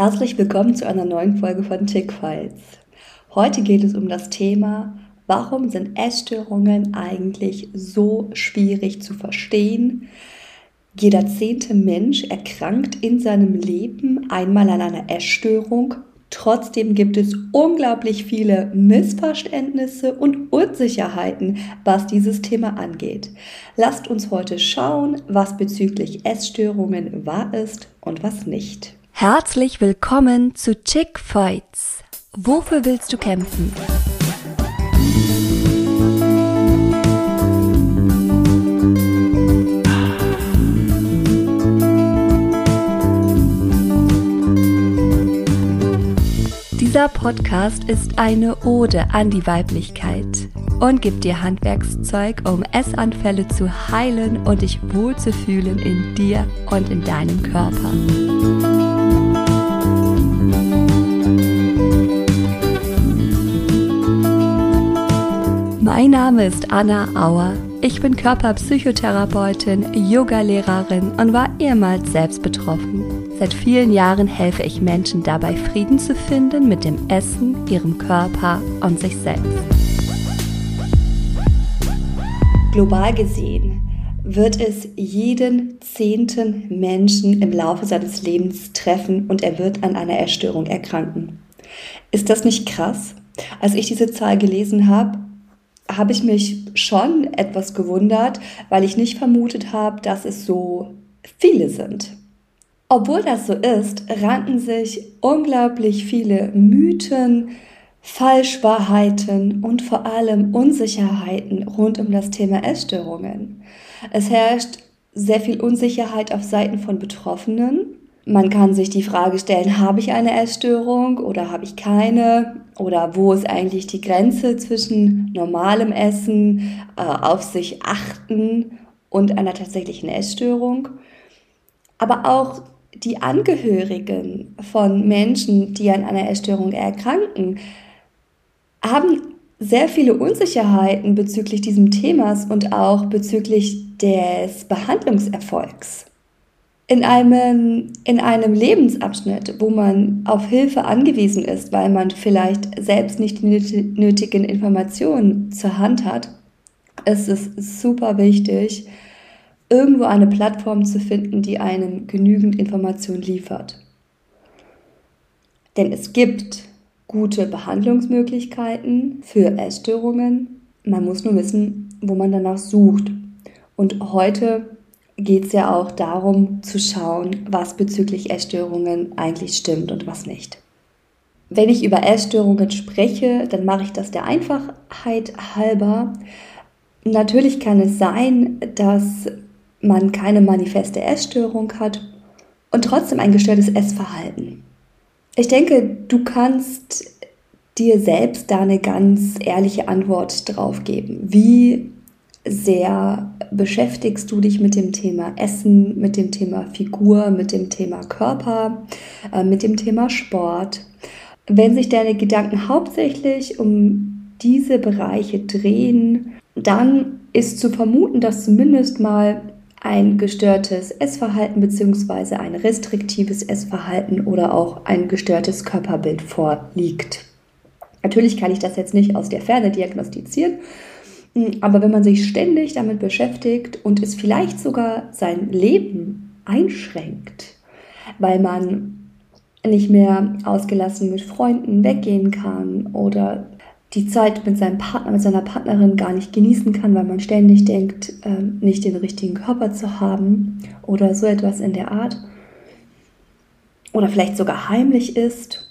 Herzlich willkommen zu einer neuen Folge von Tick Files. Heute geht es um das Thema, warum sind Essstörungen eigentlich so schwierig zu verstehen? Jeder zehnte Mensch erkrankt in seinem Leben einmal an einer Essstörung. Trotzdem gibt es unglaublich viele Missverständnisse und Unsicherheiten, was dieses Thema angeht. Lasst uns heute schauen, was bezüglich Essstörungen wahr ist und was nicht. Herzlich willkommen zu Chick Fights. Wofür willst du kämpfen? Dieser Podcast ist eine Ode an die Weiblichkeit und gibt dir Handwerkszeug, um Essanfälle zu heilen und dich wohlzufühlen in dir und in deinem Körper. Mein Name ist Anna Auer. Ich bin Körperpsychotherapeutin, Yogalehrerin und war ehemals selbst betroffen. Seit vielen Jahren helfe ich Menschen dabei, Frieden zu finden mit dem Essen, ihrem Körper und sich selbst. Global gesehen wird es jeden zehnten Menschen im Laufe seines Lebens treffen und er wird an einer Erstörung erkranken. Ist das nicht krass? Als ich diese Zahl gelesen habe, habe ich mich schon etwas gewundert, weil ich nicht vermutet habe, dass es so viele sind. Obwohl das so ist, ranken sich unglaublich viele Mythen, Falschwahrheiten und vor allem Unsicherheiten rund um das Thema Essstörungen. Es herrscht sehr viel Unsicherheit auf Seiten von Betroffenen man kann sich die Frage stellen, habe ich eine Essstörung oder habe ich keine? Oder wo ist eigentlich die Grenze zwischen normalem Essen, äh, auf sich achten und einer tatsächlichen Essstörung? Aber auch die Angehörigen von Menschen, die an einer Essstörung erkranken, haben sehr viele Unsicherheiten bezüglich diesem Themas und auch bezüglich des Behandlungserfolgs in einem, in einem Lebensabschnitt, wo man auf Hilfe angewiesen ist, weil man vielleicht selbst nicht die nötigen Informationen zur Hand hat, ist es super wichtig, irgendwo eine Plattform zu finden, die einem genügend Informationen liefert. Denn es gibt gute Behandlungsmöglichkeiten für Essstörungen. Man muss nur wissen, wo man danach sucht. Und heute geht es ja auch darum zu schauen, was bezüglich Essstörungen eigentlich stimmt und was nicht. Wenn ich über Essstörungen spreche, dann mache ich das der Einfachheit halber. Natürlich kann es sein, dass man keine manifeste Essstörung hat und trotzdem ein gestörtes Essverhalten. Ich denke, du kannst dir selbst da eine ganz ehrliche Antwort drauf geben. Wie sehr beschäftigst du dich mit dem Thema Essen, mit dem Thema Figur, mit dem Thema Körper, äh, mit dem Thema Sport. Wenn sich deine Gedanken hauptsächlich um diese Bereiche drehen, dann ist zu vermuten, dass zumindest mal ein gestörtes Essverhalten bzw. ein restriktives Essverhalten oder auch ein gestörtes Körperbild vorliegt. Natürlich kann ich das jetzt nicht aus der Ferne diagnostizieren, aber wenn man sich ständig damit beschäftigt und es vielleicht sogar sein Leben einschränkt, weil man nicht mehr ausgelassen mit Freunden weggehen kann oder die Zeit mit seinem Partner, mit seiner Partnerin gar nicht genießen kann, weil man ständig denkt, ähm, nicht den richtigen Körper zu haben oder so etwas in der Art oder vielleicht sogar heimlich ist,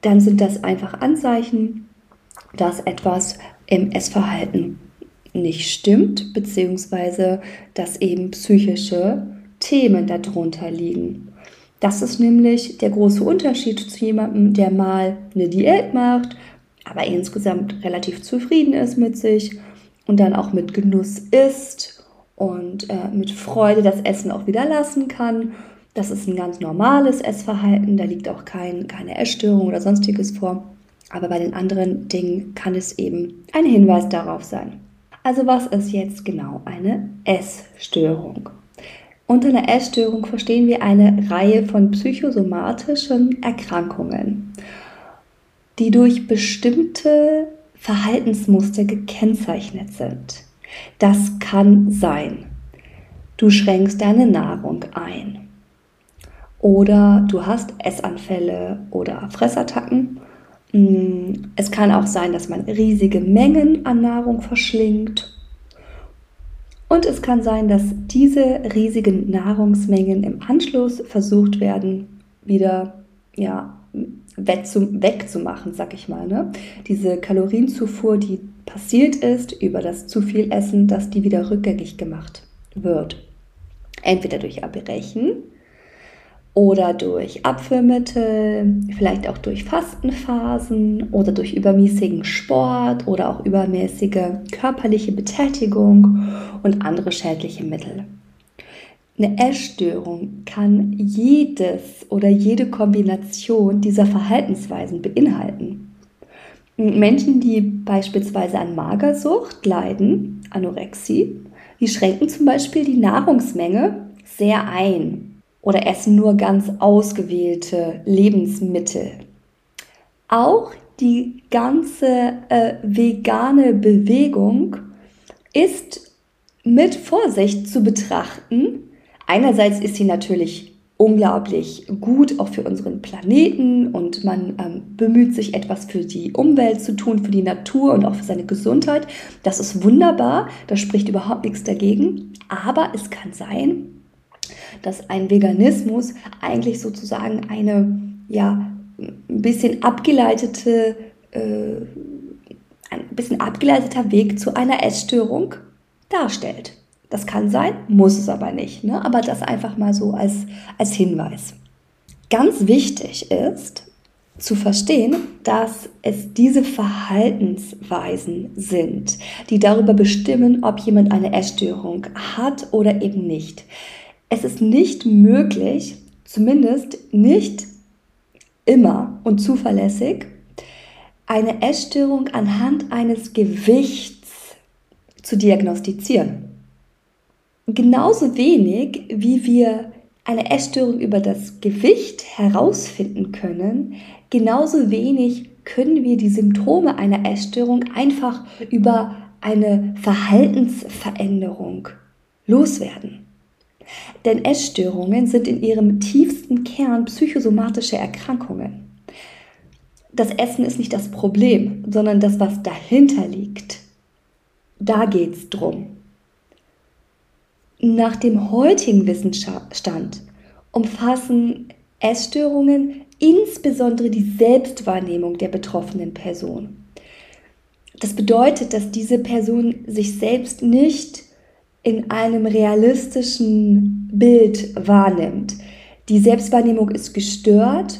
dann sind das einfach Anzeichen, dass etwas im Essverhalten nicht stimmt, beziehungsweise dass eben psychische Themen darunter liegen. Das ist nämlich der große Unterschied zu jemandem, der mal eine Diät macht, aber insgesamt relativ zufrieden ist mit sich und dann auch mit Genuss isst und äh, mit Freude das Essen auch wieder lassen kann. Das ist ein ganz normales Essverhalten, da liegt auch kein, keine Essstörung oder sonstiges vor. Aber bei den anderen Dingen kann es eben ein Hinweis darauf sein. Also was ist jetzt genau eine Essstörung? Unter einer Essstörung verstehen wir eine Reihe von psychosomatischen Erkrankungen, die durch bestimmte Verhaltensmuster gekennzeichnet sind. Das kann sein, du schränkst deine Nahrung ein oder du hast Essanfälle oder Fressattacken. Mm, es kann auch sein, dass man riesige Mengen an Nahrung verschlingt und es kann sein, dass diese riesigen Nahrungsmengen im Anschluss versucht werden, wieder ja, wegzumachen, sag ich mal. Ne? Diese Kalorienzufuhr, die passiert ist über das zu viel Essen, dass die wieder rückgängig gemacht wird. Entweder durch Erbrechen oder durch Abführmittel, vielleicht auch durch Fastenphasen oder durch übermäßigen Sport oder auch übermäßige körperliche Betätigung und andere schädliche Mittel. Eine Essstörung kann jedes oder jede Kombination dieser Verhaltensweisen beinhalten. Menschen, die beispielsweise an Magersucht leiden, Anorexie, die schränken zum Beispiel die Nahrungsmenge sehr ein oder essen nur ganz ausgewählte Lebensmittel. Auch die ganze äh, vegane Bewegung ist mit Vorsicht zu betrachten. Einerseits ist sie natürlich unglaublich gut auch für unseren Planeten und man ähm, bemüht sich etwas für die Umwelt zu tun, für die Natur und auch für seine Gesundheit. Das ist wunderbar, da spricht überhaupt nichts dagegen. Aber es kann sein, dass ein Veganismus eigentlich sozusagen eine, ja, ein bisschen abgeleitete, äh, ein bisschen abgeleiteter Weg zu einer Essstörung darstellt. Das kann sein, muss es aber nicht. Ne? Aber das einfach mal so als, als Hinweis. Ganz wichtig ist zu verstehen, dass es diese Verhaltensweisen sind, die darüber bestimmen, ob jemand eine Essstörung hat oder eben nicht es ist nicht möglich, zumindest nicht immer und zuverlässig, eine Essstörung anhand eines Gewichts zu diagnostizieren. Genauso wenig wie wir eine Essstörung über das Gewicht herausfinden können, genauso wenig können wir die Symptome einer Essstörung einfach über eine Verhaltensveränderung loswerden. Denn Essstörungen sind in ihrem tiefsten Kern psychosomatische Erkrankungen. Das Essen ist nicht das Problem, sondern das, was dahinter liegt. Da geht es drum. Nach dem heutigen Wissensstand umfassen Essstörungen insbesondere die Selbstwahrnehmung der betroffenen Person. Das bedeutet, dass diese Person sich selbst nicht in einem realistischen Bild wahrnimmt. Die Selbstwahrnehmung ist gestört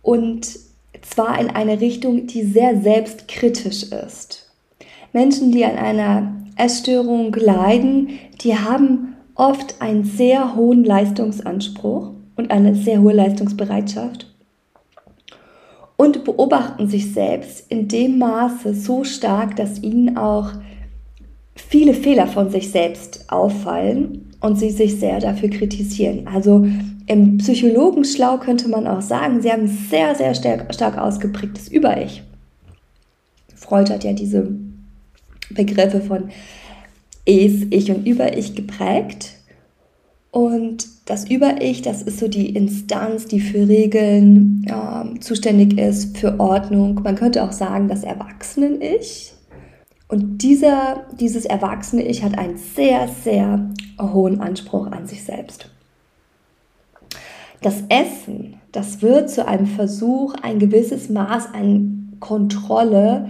und zwar in eine Richtung, die sehr selbstkritisch ist. Menschen, die an einer Essstörung leiden, die haben oft einen sehr hohen Leistungsanspruch und eine sehr hohe Leistungsbereitschaft und beobachten sich selbst in dem Maße so stark, dass ihnen auch viele Fehler von sich selbst auffallen und sie sich sehr dafür kritisieren. Also im Psychologenschlau könnte man auch sagen, sie haben sehr, sehr stark, stark ausgeprägtes Über-Ich. Freud hat ja diese Begriffe von Es, Ich und Über-Ich geprägt. Und das Über-Ich, das ist so die Instanz, die für Regeln äh, zuständig ist, für Ordnung. Man könnte auch sagen, das Erwachsenen-Ich. Und dieser, dieses erwachsene Ich hat einen sehr, sehr hohen Anspruch an sich selbst. Das Essen, das wird zu einem Versuch, ein gewisses Maß an Kontrolle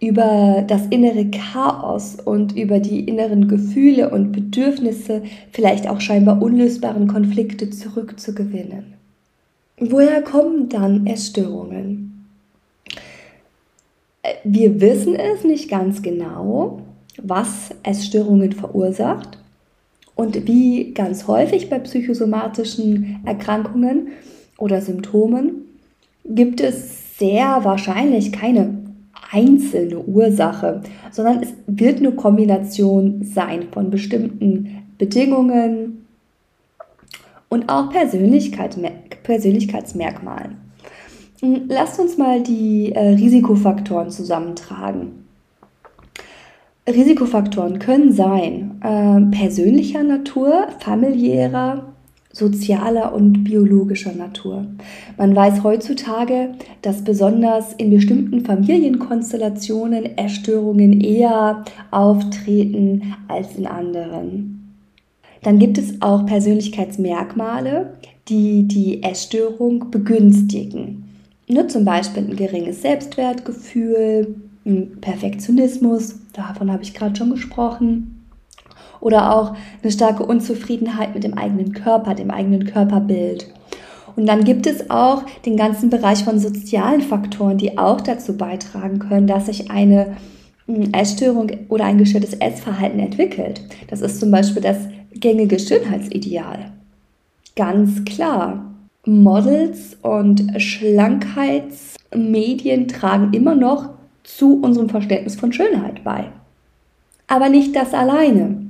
über das innere Chaos und über die inneren Gefühle und Bedürfnisse, vielleicht auch scheinbar unlösbaren Konflikte zurückzugewinnen. Woher kommen dann Essstörungen? Wir wissen es nicht ganz genau, was Essstörungen verursacht und wie ganz häufig bei psychosomatischen Erkrankungen oder Symptomen gibt es sehr wahrscheinlich keine einzelne Ursache, sondern es wird eine Kombination sein von bestimmten Bedingungen, und auch Persönlichkeit, Persönlichkeitsmerkmalen. Hm, lasst uns mal die äh, Risikofaktoren zusammentragen. Risikofaktoren können sein äh, persönlicher Natur, familiärer, sozialer und biologischer Natur. Man weiß heutzutage, dass besonders in bestimmten Familienkonstellationen Essstörungen eher auftreten als in anderen. Dann gibt es auch Persönlichkeitsmerkmale, die die Essstörung begünstigen. Ne, zum Beispiel ein geringes Selbstwertgefühl, ein Perfektionismus, davon habe ich gerade schon gesprochen, oder auch eine starke Unzufriedenheit mit dem eigenen Körper, dem eigenen Körperbild. Und dann gibt es auch den ganzen Bereich von sozialen Faktoren, die auch dazu beitragen können, dass sich eine hm, Essstörung oder ein gestörtes Essverhalten entwickelt. Das ist zum Beispiel das gängige Schönheitsideal. Ganz klar. Models und Schlankheitsmedien tragen immer noch zu unserem Verständnis von Schönheit bei. Aber nicht das alleine.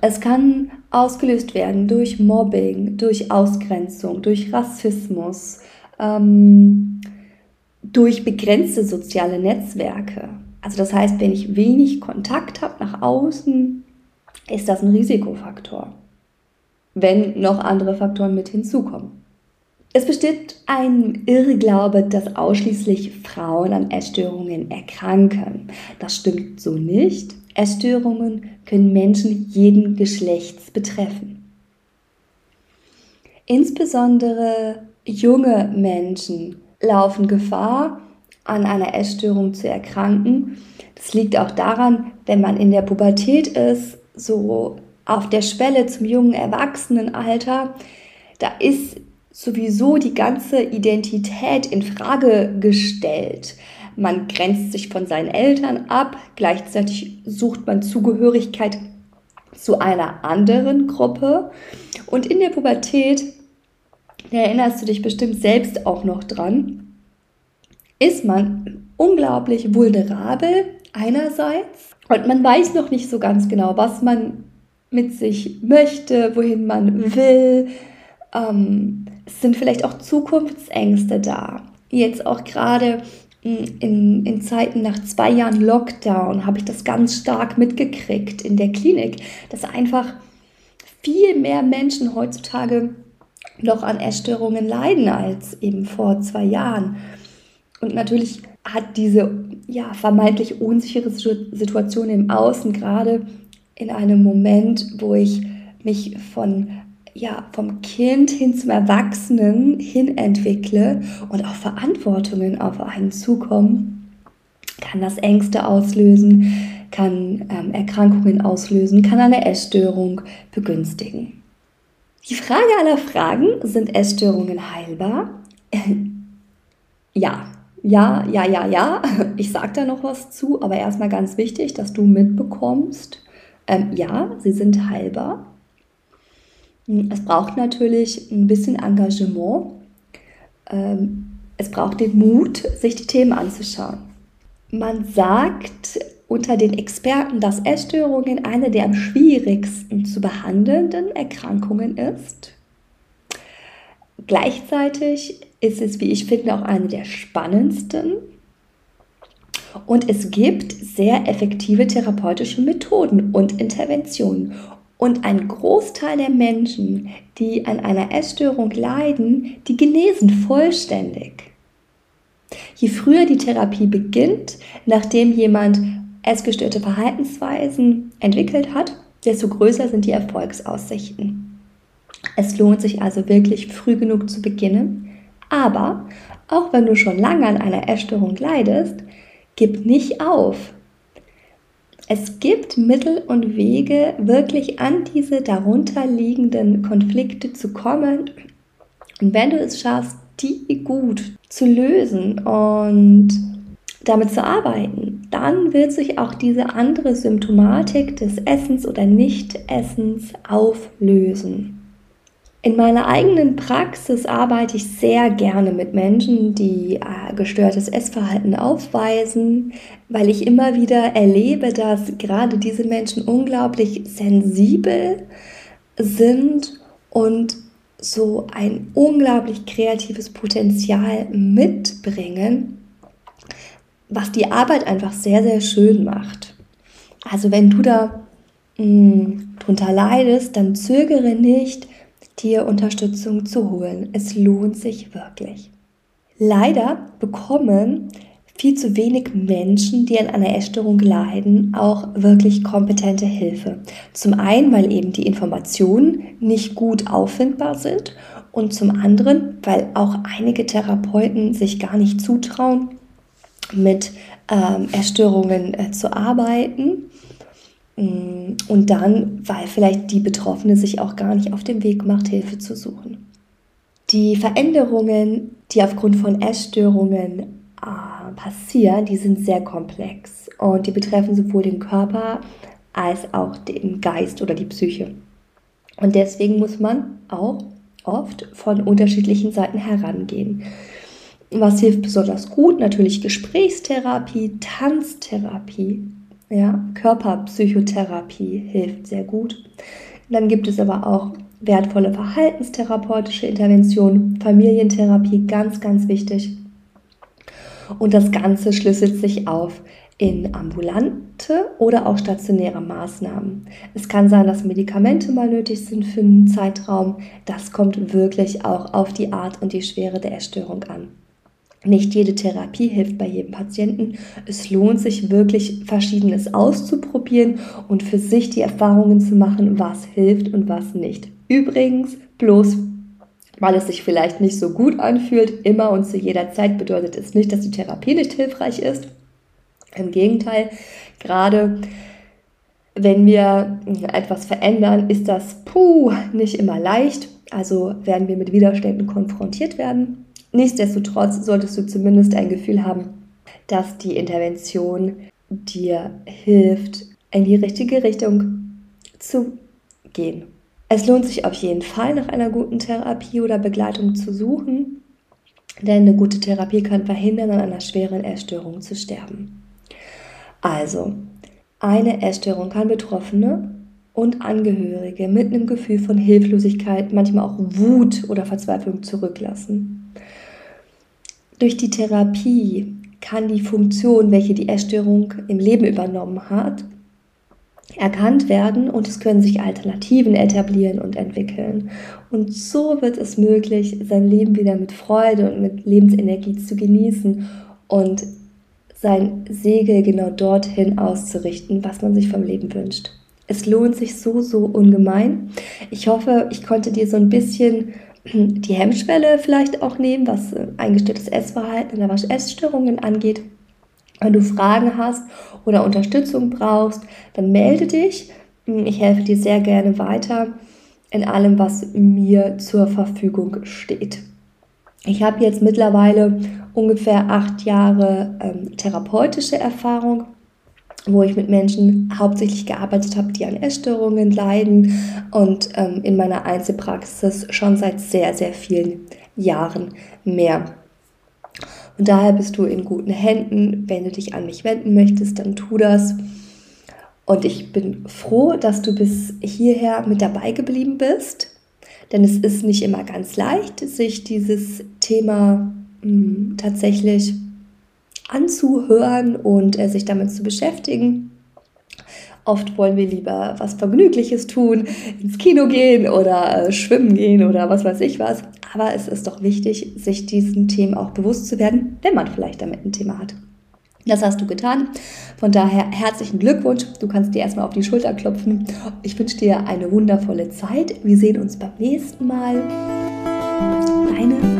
Es kann ausgelöst werden durch Mobbing, durch Ausgrenzung, durch Rassismus, ähm, durch begrenzte soziale Netzwerke. Also das heißt, wenn ich wenig Kontakt habe nach außen, ist das ein Risikofaktor, wenn noch andere Faktoren mit hinzukommen. Es besteht ein Irrglaube, dass ausschließlich Frauen an Essstörungen erkranken. Das stimmt so nicht. Essstörungen können Menschen jeden Geschlechts betreffen. Insbesondere junge Menschen laufen Gefahr, an einer Essstörung zu erkranken. Das liegt auch daran, wenn man in der Pubertät ist, so auf der Schwelle zum jungen Erwachsenenalter, da ist sowieso die ganze Identität in Frage gestellt. Man grenzt sich von seinen Eltern ab, gleichzeitig sucht man Zugehörigkeit zu einer anderen Gruppe und in der Pubertät, da erinnerst du dich bestimmt selbst auch noch dran, ist man unglaublich vulnerabel einerseits und man weiß noch nicht so ganz genau, was man mit sich möchte, wohin man will. Ähm, es sind vielleicht auch Zukunftsängste da. Jetzt auch gerade in, in Zeiten nach zwei Jahren Lockdown habe ich das ganz stark mitgekriegt in der Klinik, dass einfach viel mehr Menschen heutzutage noch an Essstörungen leiden als eben vor zwei Jahren. Und natürlich hat diese ja, vermeintlich unsichere Situation im Außen gerade in einem Moment, wo ich mich von ja, vom Kind hin zum Erwachsenen hin entwickle und auch Verantwortungen auf einen zukommen, kann das Ängste auslösen, kann ähm, Erkrankungen auslösen, kann eine Essstörung begünstigen. Die Frage aller Fragen, sind Essstörungen heilbar? ja, ja, ja, ja, ja. Ich sage da noch was zu, aber erstmal ganz wichtig, dass du mitbekommst, ähm, ja, sie sind heilbar. Es braucht natürlich ein bisschen Engagement. Ähm, es braucht den Mut, sich die Themen anzuschauen. Man sagt unter den Experten, dass Essstörungen eine der am schwierigsten zu behandelnden Erkrankungen ist. Gleichzeitig ist es, wie ich finde, auch eine der spannendsten. Und es gibt sehr effektive therapeutische Methoden und Interventionen. Und ein Großteil der Menschen, die an einer Essstörung leiden, die genesen vollständig. Je früher die Therapie beginnt, nachdem jemand essgestörte Verhaltensweisen entwickelt hat, desto größer sind die Erfolgsaussichten. Es lohnt sich also wirklich früh genug zu beginnen, aber auch wenn du schon lange an einer Essstörung leidest, gib nicht auf. Es gibt Mittel und Wege, wirklich an diese darunterliegenden Konflikte zu kommen. Und wenn du es schaffst, die gut zu lösen und damit zu arbeiten, dann wird sich auch diese andere Symptomatik des Essens oder Nicht-Essens auflösen. In meiner eigenen Praxis arbeite ich sehr gerne mit Menschen, die äh, gestörtes Essverhalten aufweisen, weil ich immer wieder erlebe, dass gerade diese Menschen unglaublich sensibel sind und so ein unglaublich kreatives Potenzial mitbringen, was die Arbeit einfach sehr, sehr schön macht. Also wenn du da mh, mm, drunter leidest, dann zögere nicht, dir Unterstützung zu holen. Es lohnt sich wirklich. Leider bekommen viel zu wenig Menschen, die an einer Essstörung leiden, auch wirklich kompetente Hilfe. Zum einen, weil eben die Informationen nicht gut auffindbar sind und zum anderen, weil auch einige Therapeuten sich gar nicht zutrauen, mit ähm, Erstörungen äh, zu arbeiten. Mm, und dann, weil vielleicht die Betroffene sich auch gar nicht auf den Weg macht, Hilfe zu suchen. Die Veränderungen, die aufgrund von Essstörungen äh, passieren, die sind sehr komplex und die betreffen sowohl den Körper als auch den Geist oder die Psyche. Und deswegen muss man auch oft von unterschiedlichen Seiten herangehen. Was hilft besonders gut? Natürlich Gesprächstherapie, Tanztherapie, ja, Körperpsychotherapie hilft sehr gut. Dann gibt es aber auch wertvolle verhaltenstherapeutische Interventionen, Familientherapie, ganz, ganz wichtig. Und das Ganze schlüsselt sich auf in ambulante oder auch stationäre Maßnahmen. Es kann sein, dass Medikamente mal nötig sind für einen Zeitraum. Das kommt wirklich auch auf die Art und die Schwere der Erstörung an. Nicht jede Therapie hilft bei jedem Patienten. Es lohnt sich wirklich, Verschiedenes auszuprobieren und für sich die Erfahrungen zu machen, was hilft und was nicht. Übrigens, bloß weil es sich vielleicht nicht so gut anfühlt, immer und zu jeder Zeit bedeutet es nicht, dass die Therapie nicht hilfreich ist. Im Gegenteil, gerade wenn wir etwas verändern, ist das puh nicht immer leicht. Also werden wir mit Widerständen konfrontiert werden. Nichtsdestotrotz solltest du zumindest ein Gefühl haben, dass die Intervention dir hilft, in die richtige Richtung zu gehen. Es lohnt sich auf jeden Fall, nach einer guten Therapie oder Begleitung zu suchen, denn eine gute Therapie kann verhindern, an einer schweren Essstörung zu sterben. Also, eine Essstörung kann Betroffene und Angehörige mit einem Gefühl von Hilflosigkeit, manchmal auch Wut oder Verzweiflung zurücklassen. Durch die Therapie kann die Funktion, welche die Essstörung im Leben übernommen hat, erkannt werden und es können sich Alternativen etablieren und entwickeln. Und so wird es möglich, sein Leben wieder mit Freude und mit Lebensenergie zu genießen und sein Segel genau dorthin auszurichten, was man sich vom Leben wünscht. Es lohnt sich so, so ungemein. Ich hoffe, ich konnte dir so ein bisschen die Hemmschwelle vielleicht auch nehmen, was eingestelltes Essverhalten oder was Essstörungen angeht. Wenn du Fragen hast oder Unterstützung brauchst, dann melde dich. Ich helfe dir sehr gerne weiter in allem, was mir zur Verfügung steht. Ich habe jetzt mittlerweile ungefähr acht Jahre ähm, therapeutische Erfahrung, wo ich mit Menschen hauptsächlich gearbeitet habe, die an Essstörungen leiden und ähm, in meiner Einzelpraxis schon seit sehr, sehr vielen Jahren mehr. Und daher bist du in guten Händen. Wenn du dich an mich wenden möchtest, dann tu das. Und ich bin froh, dass du bis hierher mit dabei geblieben bist. Denn es ist nicht immer ganz leicht, sich dieses Thema mh, hm, tatsächlich anzuhören und äh, sich damit zu beschäftigen. Oft wollen wir lieber was Vergnügliches tun, ins Kino gehen oder äh, schwimmen gehen oder was weiß ich was. Aber es ist doch wichtig, sich diesen Themen auch bewusst zu werden, wenn man vielleicht damit ein Thema hat. Das hast du getan. Von daher herzlichen Glückwunsch. Du kannst dir erstmal auf die Schulter klopfen. Ich wünsche dir eine wundervolle Zeit. Wir sehen uns beim nächsten Mal. Deine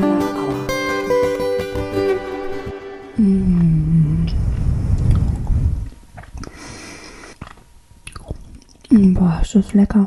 Boah, ist das lecker.